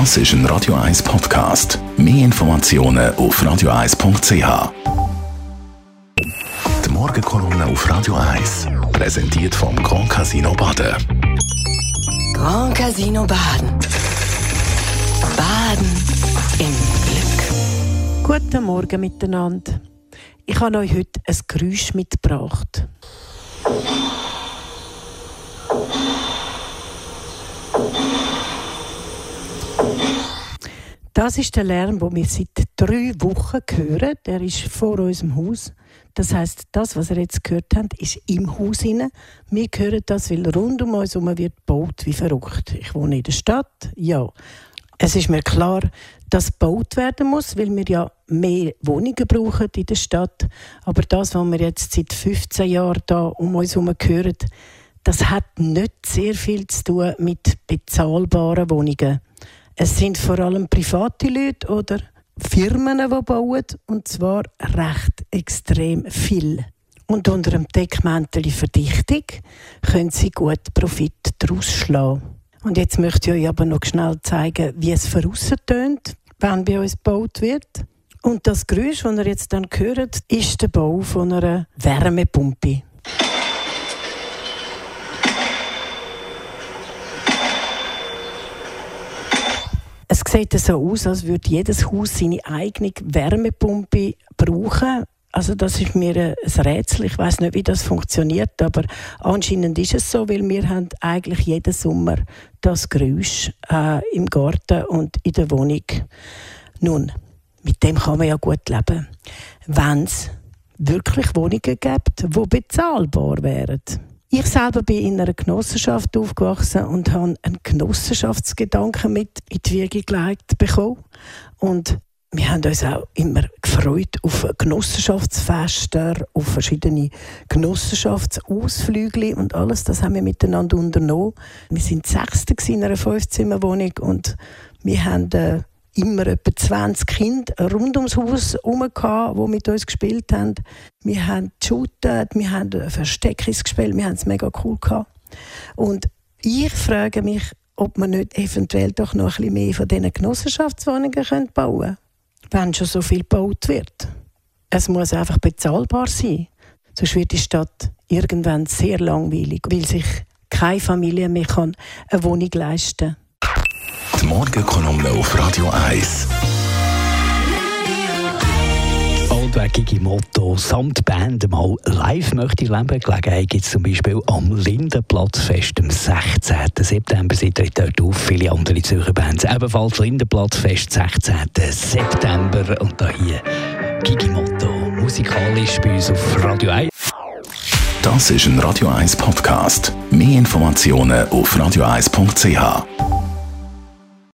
Das ist ein Radio 1 Podcast. Mehr Informationen auf radio1.ch. Die Morgenkolumne auf Radio 1 präsentiert vom Grand Casino Baden. Grand Casino Baden. Baden im Glück. Guten Morgen miteinander. Ich habe euch heute ein Geräusch mitgebracht. Das ist der Lärm, den wir seit drei Wochen hören. Der ist vor unserem Haus. Das heißt, das, was ihr jetzt gehört habt, ist im Haus inne. Wir hören das, weil rund um uns herum wird gebaut wie verrückt. Ich wohne in der Stadt, ja. Es ist mir klar, dass gebaut werden muss, weil wir ja mehr Wohnungen brauchen in der Stadt. Aber das, was wir jetzt seit 15 Jahren da um uns herum hören, das hat nicht sehr viel zu tun mit bezahlbaren Wohnungen. Es sind vor allem private Leute oder Firmen, die bauen, und zwar recht extrem viel. Und unter dem Deckmäntel Verdichtung können sie gut Profit daraus schlagen. Und jetzt möchte ich euch aber noch schnell zeigen, wie es von tönt, wenn bei uns gebaut wird. Und das Geräusch, das ihr jetzt dann hört, ist der Bau von einer Wärmepumpe. Es sieht so aus, als würde jedes Haus seine eigene Wärmepumpe brauchen. Also das ist mir ein Rätsel. Ich weiß nicht, wie das funktioniert, aber anscheinend ist es so, weil wir haben eigentlich jeden Sommer das Geräusch äh, im Garten und in der Wohnung. Nun, mit dem kann man ja gut leben, wenn es wirklich Wohnungen gibt, die bezahlbar wären. Ich selber bin in einer Genossenschaft aufgewachsen und habe einen Genossenschaftsgedanken mit in die Wiege gelegt bekommen. Und wir haben uns auch immer gefreut auf Genossenschaftsfeste, auf verschiedene Genossenschaftsausflüge und alles. Das haben wir miteinander unternommen. Wir sind Sechste in einer Fünfzimmerwohnung und wir haben äh, immer etwa 20 Kinder rund ums Haus herum, die mit uns gespielt haben. Wir haben geshootet, wir haben Versteckis gespielt, wir haben es mega cool gehabt. Und ich frage mich, ob man nicht eventuell doch noch ein bisschen mehr von diesen Genossenschaftswohnungen bauen können, wenn schon so viel gebaut wird. Es muss einfach bezahlbar sein, sonst wird die Stadt irgendwann sehr langweilig, weil sich keine Familie mehr eine Wohnung leisten kann. Die Morgenkolumne auf Radio 1. Altwägige Motto samt Band mal live möchte leben. Gelegenheit gibt es zum Beispiel am Lindenplatzfest am 16. September. Sie tritt dort auf. Viele andere Zürcher Bands ebenfalls Lindenplatzfest 16. September. Und da hier Gigi Motto musikalisch bei uns auf Radio 1. Das ist ein Radio 1 Podcast. Mehr Informationen auf radio1.ch.